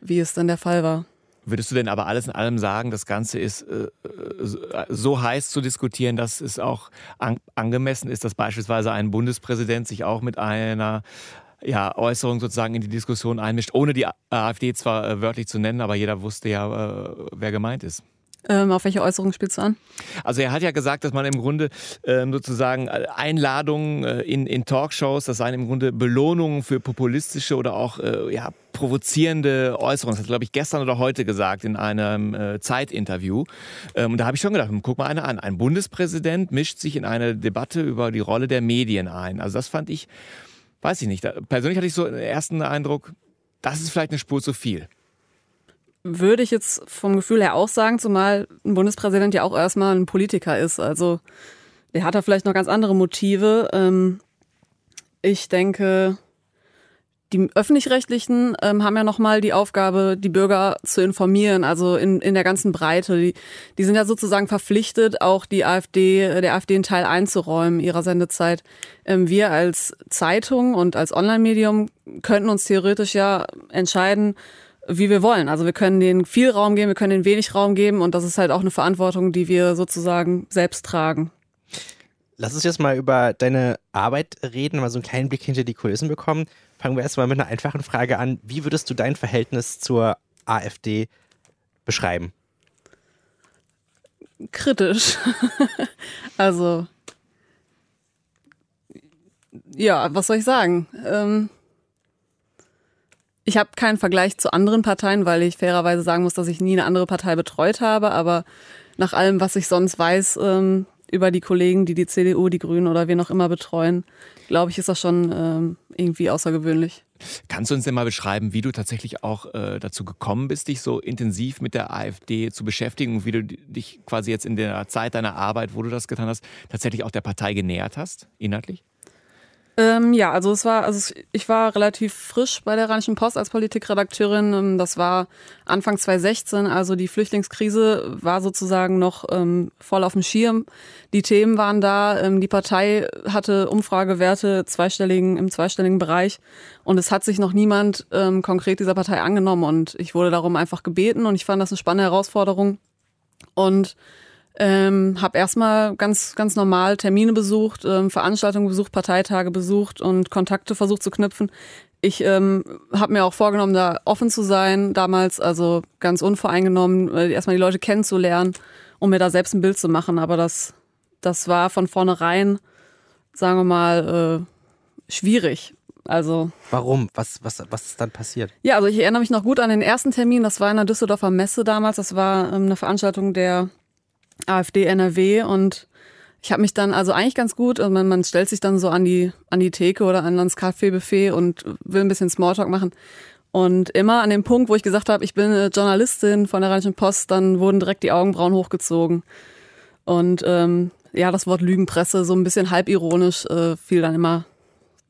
wie es dann der Fall war. Würdest du denn aber alles in allem sagen, das Ganze ist äh, äh, so heiß zu diskutieren, dass es auch an, angemessen ist, dass beispielsweise ein Bundespräsident sich auch mit einer ja, Äußerung sozusagen in die Diskussion einmischt, ohne die AfD zwar äh, wörtlich zu nennen, aber jeder wusste ja, äh, wer gemeint ist. Ähm, auf welche Äußerung spielst du an? Also er hat ja gesagt, dass man im Grunde ähm, sozusagen äh, Einladungen äh, in, in Talkshows, das seien im Grunde Belohnungen für populistische oder auch äh, ja, provozierende Äußerungen. Das hat, glaube ich, gestern oder heute gesagt in einem äh, Zeitinterview. Ähm, und da habe ich schon gedacht, guck mal einer an. Ein Bundespräsident mischt sich in eine Debatte über die Rolle der Medien ein. Also das fand ich, weiß ich nicht. Persönlich hatte ich so den ersten Eindruck, das ist vielleicht eine Spur zu viel würde ich jetzt vom Gefühl her auch sagen, zumal ein Bundespräsident ja auch erstmal ein Politiker ist. Also der hat da vielleicht noch ganz andere Motive. Ähm, ich denke, die öffentlich-rechtlichen ähm, haben ja nochmal die Aufgabe, die Bürger zu informieren, also in, in der ganzen Breite. Die, die sind ja sozusagen verpflichtet, auch die AfD, der AfD einen Teil einzuräumen ihrer Sendezeit. Ähm, wir als Zeitung und als Online-Medium könnten uns theoretisch ja entscheiden, wie wir wollen. Also wir können denen viel Raum geben, wir können denen wenig Raum geben und das ist halt auch eine Verantwortung, die wir sozusagen selbst tragen. Lass uns jetzt mal über deine Arbeit reden, mal so einen kleinen Blick hinter die Kulissen bekommen. Fangen wir erstmal mit einer einfachen Frage an. Wie würdest du dein Verhältnis zur AfD beschreiben? Kritisch. *laughs* also, ja, was soll ich sagen? Ähm, ich habe keinen Vergleich zu anderen Parteien, weil ich fairerweise sagen muss, dass ich nie eine andere Partei betreut habe. Aber nach allem, was ich sonst weiß ähm, über die Kollegen, die die CDU, die Grünen oder wen auch immer betreuen, glaube ich, ist das schon ähm, irgendwie außergewöhnlich. Kannst du uns denn mal beschreiben, wie du tatsächlich auch äh, dazu gekommen bist, dich so intensiv mit der AfD zu beschäftigen und wie du dich quasi jetzt in der Zeit deiner Arbeit, wo du das getan hast, tatsächlich auch der Partei genähert hast, inhaltlich? Ähm, ja, also es war, also ich war relativ frisch bei der Rheinischen Post als Politikredakteurin. Ähm, das war Anfang 2016, also die Flüchtlingskrise war sozusagen noch ähm, voll auf dem Schirm. Die Themen waren da. Ähm, die Partei hatte Umfragewerte zweistelligen, im zweistelligen Bereich und es hat sich noch niemand ähm, konkret dieser Partei angenommen und ich wurde darum einfach gebeten und ich fand das eine spannende Herausforderung. Und ähm, habe erstmal ganz, ganz normal Termine besucht, ähm, Veranstaltungen besucht, Parteitage besucht und Kontakte versucht zu knüpfen. Ich ähm, habe mir auch vorgenommen, da offen zu sein damals, also ganz unvoreingenommen, äh, erstmal die Leute kennenzulernen, um mir da selbst ein Bild zu machen. Aber das, das war von vornherein, sagen wir mal, äh, schwierig. Also Warum? Was, was, was ist dann passiert? Ja, also ich erinnere mich noch gut an den ersten Termin. Das war in der Düsseldorfer Messe damals. Das war ähm, eine Veranstaltung der AfD NRW und ich habe mich dann also eigentlich ganz gut, also man, man stellt sich dann so an die an die Theke oder an das Kaffeebuffet und will ein bisschen Smalltalk machen. Und immer an dem Punkt, wo ich gesagt habe, ich bin eine Journalistin von der Rheinischen Post, dann wurden direkt die Augenbrauen hochgezogen. Und ähm, ja, das Wort Lügenpresse, so ein bisschen halbironisch, äh, fiel dann immer,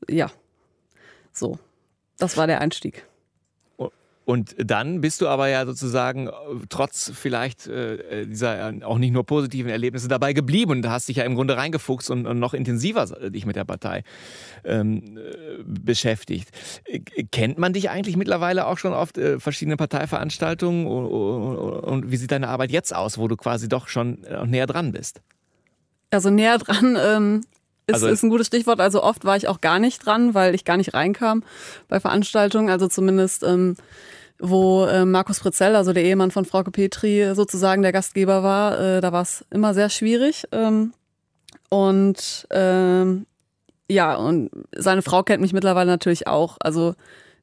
ja, so. Das war der Einstieg. Und dann bist du aber ja sozusagen äh, trotz vielleicht äh, dieser äh, auch nicht nur positiven Erlebnisse dabei geblieben und hast dich ja im Grunde reingefuchst und, und noch intensiver dich mit der Partei ähm, äh, beschäftigt. Kennt man dich eigentlich mittlerweile auch schon auf äh, verschiedenen Parteiveranstaltungen und, und, und, wie sieht deine Arbeit jetzt aus, wo du quasi doch schon näher dran bist? Also näher dran ähm, ist, also, ist ein gutes Stichwort. Also oft war ich auch gar nicht dran, weil ich gar nicht reinkam bei Veranstaltungen. Also zumindest ähm, wo äh, Markus Pritzell, also der Ehemann von Frauke Petri, sozusagen der Gastgeber war. Äh, da war es immer sehr schwierig. Ähm, und ähm, ja, und seine Frau kennt mich mittlerweile natürlich auch. Also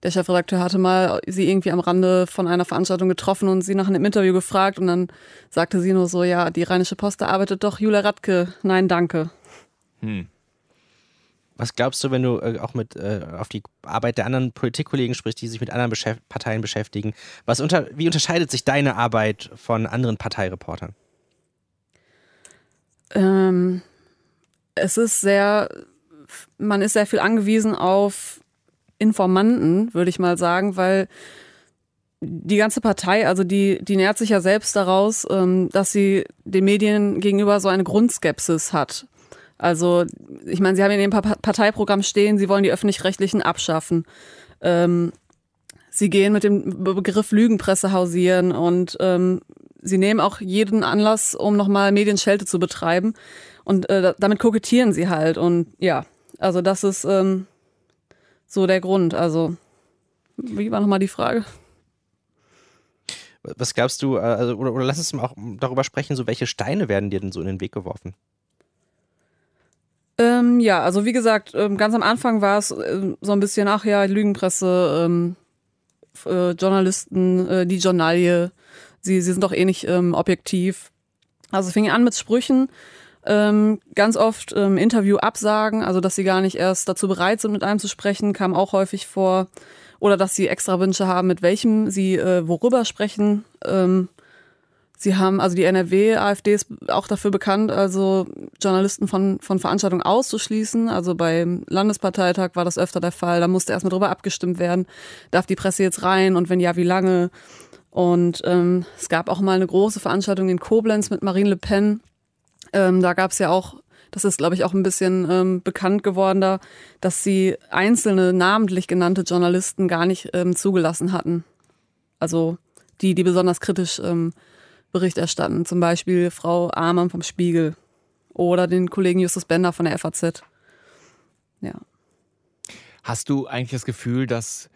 der Chefredakteur hatte mal sie irgendwie am Rande von einer Veranstaltung getroffen und sie nach einem Interview gefragt und dann sagte sie nur so, ja, die Rheinische Post, arbeitet doch Julia Radke. Nein, danke. Hm. Was glaubst du, wenn du äh, auch mit äh, auf die Arbeit der anderen Politikkollegen sprichst, die sich mit anderen Beschäft Parteien beschäftigen? Was unter wie unterscheidet sich deine Arbeit von anderen Parteireportern? Ähm, es ist sehr man ist sehr viel angewiesen auf Informanten, würde ich mal sagen, weil die ganze Partei, also die, die nährt sich ja selbst daraus, ähm, dass sie den Medien gegenüber so eine Grundskepsis hat. Also, ich meine, sie haben in ihrem Parteiprogramm stehen, sie wollen die öffentlich-rechtlichen abschaffen. Ähm, sie gehen mit dem Begriff Lügenpresse hausieren und ähm, sie nehmen auch jeden Anlass, um nochmal Medienschelte zu betreiben. Und äh, damit kokettieren sie halt. Und ja, also das ist ähm, so der Grund. Also, wie war nochmal die Frage? Was glaubst du, äh, also, oder, oder lass uns mal auch darüber sprechen, so welche Steine werden dir denn so in den Weg geworfen? Ähm, ja, also wie gesagt, ähm, ganz am Anfang war es äh, so ein bisschen, ach ja, Lügenpresse, ähm, äh, Journalisten, äh, die Journalie, sie, sie sind doch eh nicht ähm, objektiv. Also fing an mit Sprüchen, ähm, ganz oft ähm, Interview absagen, also dass sie gar nicht erst dazu bereit sind, mit einem zu sprechen, kam auch häufig vor. Oder dass sie extra Wünsche haben, mit welchem sie äh, worüber sprechen. Ähm, Sie haben, also die NRW, AfD ist auch dafür bekannt, also Journalisten von, von Veranstaltungen auszuschließen. Also beim Landesparteitag war das öfter der Fall. Da musste erstmal drüber abgestimmt werden, darf die Presse jetzt rein und wenn ja, wie lange? Und ähm, es gab auch mal eine große Veranstaltung in Koblenz mit Marine Le Pen. Ähm, da gab es ja auch, das ist, glaube ich, auch ein bisschen ähm, bekannt geworden da, dass sie einzelne namentlich genannte Journalisten gar nicht ähm, zugelassen hatten. Also die, die besonders kritisch ähm, Bericht erstatten. Zum Beispiel Frau Amann vom Spiegel oder den Kollegen Justus Bender von der FAZ. Ja. Hast du eigentlich das Gefühl, dass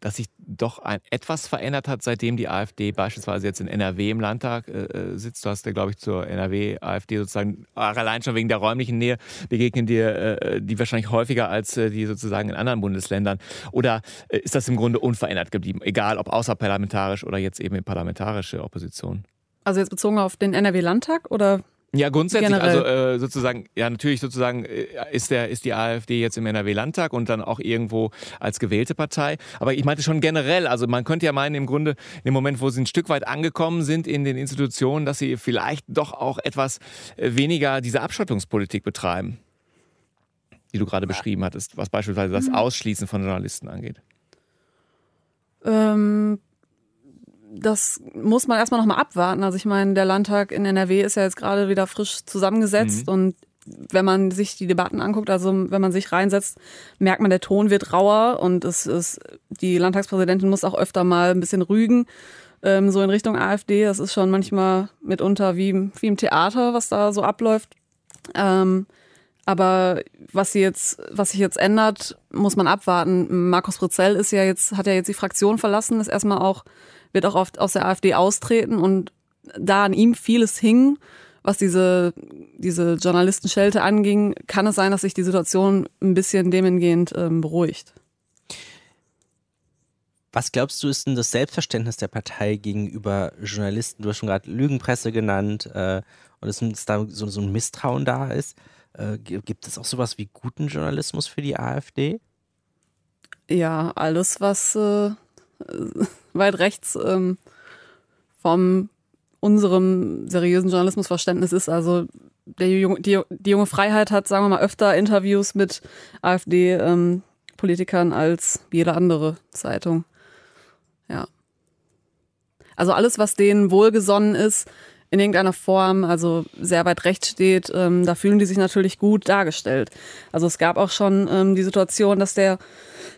dass sich doch ein, etwas verändert hat, seitdem die AfD beispielsweise jetzt in NRW im Landtag äh, äh, sitzt. Du hast ja, glaube ich, zur NRW-AfD sozusagen allein schon wegen der räumlichen Nähe begegnen dir äh, die wahrscheinlich häufiger als äh, die sozusagen in anderen Bundesländern. Oder äh, ist das im Grunde unverändert geblieben, egal ob außerparlamentarisch oder jetzt eben in parlamentarische Opposition? Also jetzt bezogen auf den NRW-Landtag oder ja, grundsätzlich, Generell. also äh, sozusagen, ja, natürlich sozusagen äh, ist, der, ist die AfD jetzt im NRW-Landtag und dann auch irgendwo als gewählte Partei. Aber ich meinte schon generell, also man könnte ja meinen, im Grunde, im Moment, wo sie ein Stück weit angekommen sind in den Institutionen, dass sie vielleicht doch auch etwas äh, weniger diese Abschottungspolitik betreiben, die du gerade beschrieben hattest, was beispielsweise das mhm. Ausschließen von Journalisten angeht. Ähm, das muss man erstmal nochmal abwarten. Also ich meine, der Landtag in NRW ist ja jetzt gerade wieder frisch zusammengesetzt mhm. und wenn man sich die Debatten anguckt, also wenn man sich reinsetzt, merkt man, der Ton wird rauer und es ist, die Landtagspräsidentin muss auch öfter mal ein bisschen rügen, ähm, so in Richtung AfD. Das ist schon manchmal mitunter wie, wie im Theater, was da so abläuft. Ähm, aber was sie jetzt, was sich jetzt ändert, muss man abwarten. Markus Fritzell ist ja jetzt, hat ja jetzt die Fraktion verlassen, ist erstmal auch wird auch oft aus der AfD austreten und da an ihm vieles hing, was diese, diese Journalistenschelte anging, kann es sein, dass sich die Situation ein bisschen demengehend ähm, beruhigt. Was glaubst du, ist denn das Selbstverständnis der Partei gegenüber Journalisten? Du hast schon gerade Lügenpresse genannt äh, und dass da so, so, ein Misstrauen da ist. Äh, gibt es auch sowas wie guten Journalismus für die AfD? Ja, alles, was äh, weit rechts ähm, vom unserem seriösen Journalismusverständnis ist. Also der, die, die junge Freiheit hat, sagen wir mal, öfter Interviews mit AfD-Politikern ähm, als jede andere Zeitung. Ja. Also alles, was denen wohlgesonnen ist, in irgendeiner Form, also sehr weit rechts steht, ähm, da fühlen die sich natürlich gut dargestellt. Also es gab auch schon ähm, die Situation, dass der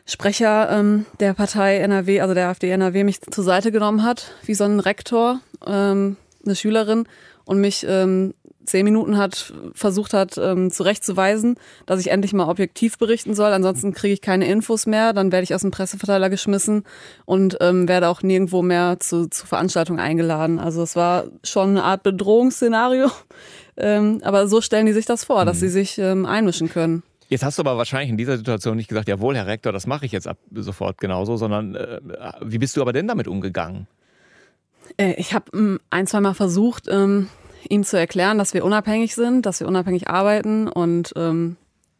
Sprecher ähm, der Partei NRW, also der AfD NRW, mich zur Seite genommen hat, wie so ein Rektor, ähm, eine Schülerin, und mich ähm, zehn Minuten hat versucht hat ähm, zurechtzuweisen, dass ich endlich mal objektiv berichten soll. Ansonsten kriege ich keine Infos mehr, dann werde ich aus dem Presseverteiler geschmissen und ähm, werde auch nirgendwo mehr zu, zu Veranstaltungen eingeladen. Also es war schon eine Art Bedrohungsszenario. *laughs* Ähm, aber so stellen die sich das vor, dass mhm. sie sich ähm, einmischen können. Jetzt hast du aber wahrscheinlich in dieser Situation nicht gesagt, jawohl, Herr Rektor, das mache ich jetzt ab sofort genauso, sondern äh, wie bist du aber denn damit umgegangen? Äh, ich habe ähm, ein, zwei Mal versucht, ähm, ihm zu erklären, dass wir unabhängig sind, dass wir unabhängig arbeiten und ähm,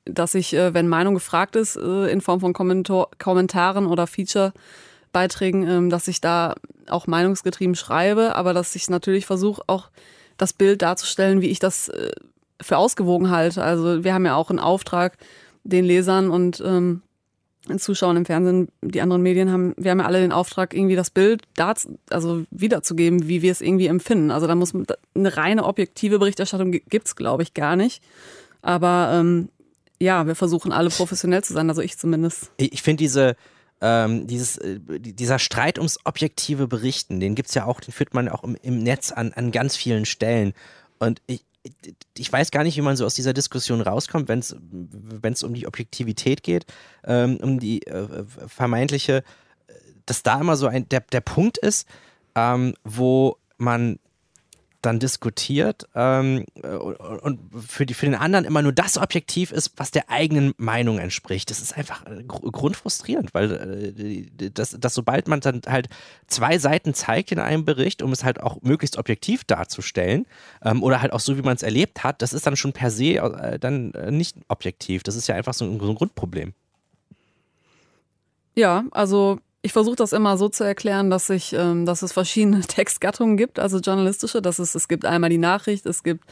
dass ich, äh, wenn Meinung gefragt ist, äh, in Form von Kommentar Kommentaren oder Feature-Beiträgen, ähm, dass ich da auch meinungsgetrieben schreibe, aber dass ich natürlich versuche, auch das Bild darzustellen, wie ich das äh, für ausgewogen halte. Also wir haben ja auch einen Auftrag, den Lesern und ähm, Zuschauern im Fernsehen, die anderen Medien haben, wir haben ja alle den Auftrag, irgendwie das Bild da, also wiederzugeben, wie wir es irgendwie empfinden. Also da muss eine reine objektive Berichterstattung gibt's, glaube ich, gar nicht. Aber ähm, ja, wir versuchen alle professionell zu sein, also ich zumindest. Ich finde diese ähm, dieses, äh, dieser Streit ums objektive Berichten, den gibt es ja auch, den führt man auch im, im Netz an, an ganz vielen Stellen. Und ich, ich weiß gar nicht, wie man so aus dieser Diskussion rauskommt, wenn es um die Objektivität geht, ähm, um die äh, vermeintliche, dass da immer so ein, der, der Punkt ist, ähm, wo man dann diskutiert ähm, und für, die, für den anderen immer nur das Objektiv ist, was der eigenen Meinung entspricht. Das ist einfach äh, gr grundfrustrierend, weil äh, das, das, sobald man dann halt zwei Seiten zeigt in einem Bericht, um es halt auch möglichst objektiv darzustellen ähm, oder halt auch so, wie man es erlebt hat, das ist dann schon per se äh, dann äh, nicht objektiv. Das ist ja einfach so ein, so ein Grundproblem. Ja, also ich versuche das immer so zu erklären, dass ich, ähm, dass es verschiedene *laughs* Textgattungen gibt, also journalistische. Dass es, es gibt einmal die Nachricht, es gibt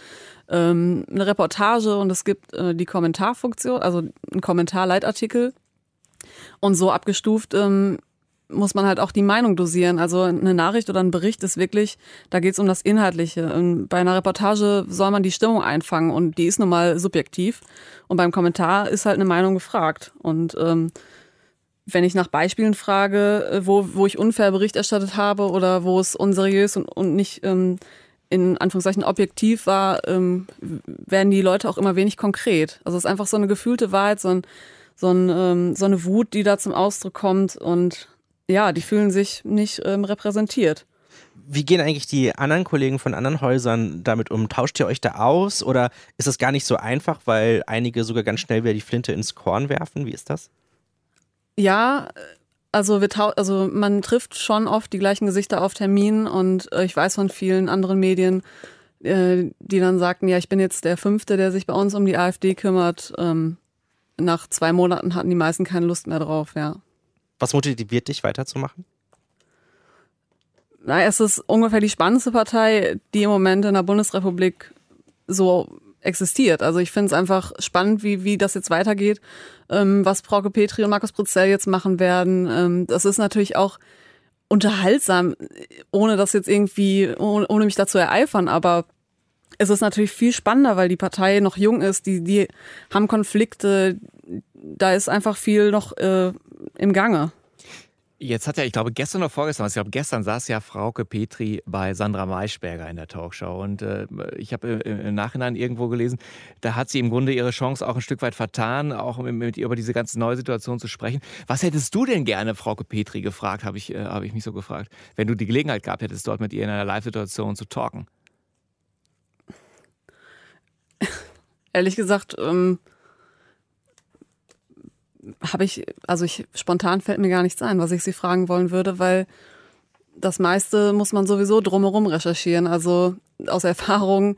ähm, eine Reportage und es gibt äh, die Kommentarfunktion, also ein Kommentarleitartikel. Und so abgestuft ähm, muss man halt auch die Meinung dosieren. Also eine Nachricht oder ein Bericht ist wirklich, da geht es um das Inhaltliche. Und bei einer Reportage soll man die Stimmung einfangen und die ist nun mal subjektiv. Und beim Kommentar ist halt eine Meinung gefragt. Und ähm, wenn ich nach Beispielen frage, äh, wo, wo ich unfair Bericht erstattet habe oder wo es unseriös und, und nicht ähm, in Anführungszeichen objektiv war, ähm, werden die Leute auch immer wenig konkret. Also es ist einfach so eine gefühlte Wahrheit, so, ein, so, ein, ähm, so eine Wut, die da zum Ausdruck kommt und ja, die fühlen sich nicht ähm, repräsentiert. Wie gehen eigentlich die anderen Kollegen von anderen Häusern damit um? Tauscht ihr euch da aus oder ist es gar nicht so einfach, weil einige sogar ganz schnell wieder die Flinte ins Korn werfen? Wie ist das? Ja, also wir also man trifft schon oft die gleichen Gesichter auf Terminen und äh, ich weiß von vielen anderen Medien, äh, die dann sagten, ja, ich bin jetzt der Fünfte, der sich bei uns um die AfD kümmert. Ähm, nach zwei Monaten hatten die meisten keine Lust mehr drauf, ja. Was motiviert dich weiterzumachen? Na, es ist ungefähr die spannendste Partei, die im Moment in der Bundesrepublik so existiert. Also ich finde es einfach spannend, wie, wie das jetzt weitergeht, ähm, was Frauke Petri und Markus Bruzell jetzt machen werden. Ähm, das ist natürlich auch unterhaltsam, ohne das jetzt irgendwie, ohne, ohne mich dazu ereifern, aber es ist natürlich viel spannender, weil die Partei noch jung ist, die, die haben Konflikte, da ist einfach viel noch äh, im Gange. Jetzt hat ja, ich glaube, gestern oder vorgestern, ich glaube, gestern saß ja Frauke Petri bei Sandra Maischberger in der Talkshow. Und äh, ich habe im Nachhinein irgendwo gelesen, da hat sie im Grunde ihre Chance auch ein Stück weit vertan, auch mit, mit ihr über diese ganze neue Situation zu sprechen. Was hättest du denn gerne Frauke Petri gefragt, habe ich, äh, hab ich mich so gefragt, wenn du die Gelegenheit gehabt hättest, dort mit ihr in einer Live-Situation zu talken? Ehrlich gesagt, ähm habe ich, also ich spontan fällt mir gar nichts ein, was ich sie fragen wollen würde, weil das meiste muss man sowieso drumherum recherchieren. Also aus Erfahrung,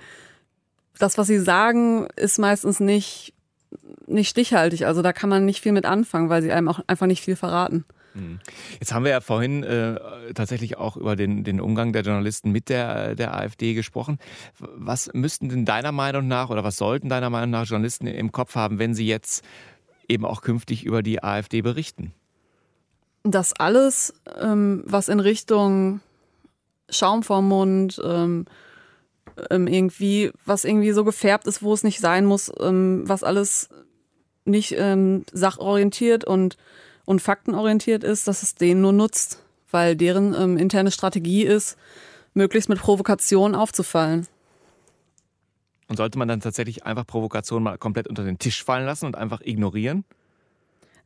das, was sie sagen, ist meistens nicht, nicht stichhaltig. Also da kann man nicht viel mit anfangen, weil sie einem auch einfach nicht viel verraten. Mhm. Jetzt haben wir ja vorhin äh, tatsächlich auch über den, den Umgang der Journalisten mit der, der AfD gesprochen. Was müssten denn deiner Meinung nach oder was sollten deiner Meinung nach Journalisten im Kopf haben, wenn sie jetzt eben auch künftig über die AfD berichten? Das alles, ähm, was in Richtung Schaum vorm Mund, ähm, ähm, irgendwie, was irgendwie so gefärbt ist, wo es nicht sein muss, ähm, was alles nicht ähm, sachorientiert und, und faktenorientiert ist, dass es denen nur nutzt, weil deren ähm, interne Strategie ist, möglichst mit Provokation aufzufallen. Und sollte man dann tatsächlich einfach Provokationen mal komplett unter den Tisch fallen lassen und einfach ignorieren?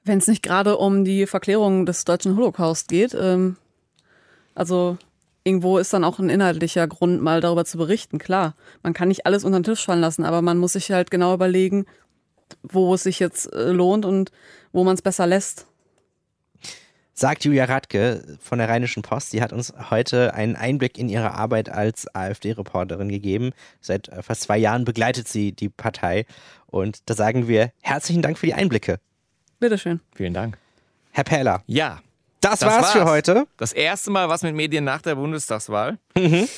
Wenn es nicht gerade um die Verklärung des deutschen Holocaust geht, ähm, also irgendwo ist dann auch ein inhaltlicher Grund, mal darüber zu berichten. Klar, man kann nicht alles unter den Tisch fallen lassen, aber man muss sich halt genau überlegen, wo es sich jetzt äh, lohnt und wo man es besser lässt sagt Julia Radke von der Rheinischen Post. Die hat uns heute einen Einblick in ihre Arbeit als AfD-Reporterin gegeben. Seit äh, fast zwei Jahren begleitet sie die Partei. Und da sagen wir herzlichen Dank für die Einblicke. Bitteschön. Vielen Dank. Herr Pähler. Ja. Das, das war's, war's, für heute. Das erste Mal was mit Medien nach der Bundestagswahl. Mhm.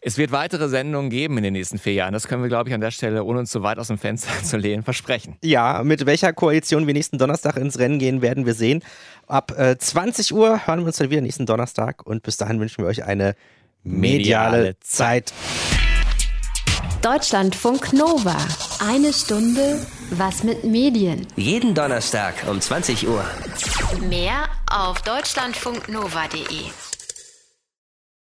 Es wird weitere Sendungen geben in den nächsten vier Jahren. Das können wir, glaube ich, an der Stelle, ohne uns zu weit aus dem Fenster *laughs* zu lehnen, versprechen. Ja, mit welcher Koalition wir nächsten Donnerstag ins Rennen gehen, werden wir sehen. Ab äh, 20 Uhr hören wir uns dann wieder nächsten Donnerstag und bis dahin wünschen wir euch eine mediale, mediale Zeit. Deutschlandfunk Nova. Eine Stunde was mit Medien. Jeden Donnerstag um 20 Uhr. Mehr auf deutschlandfunknova.de.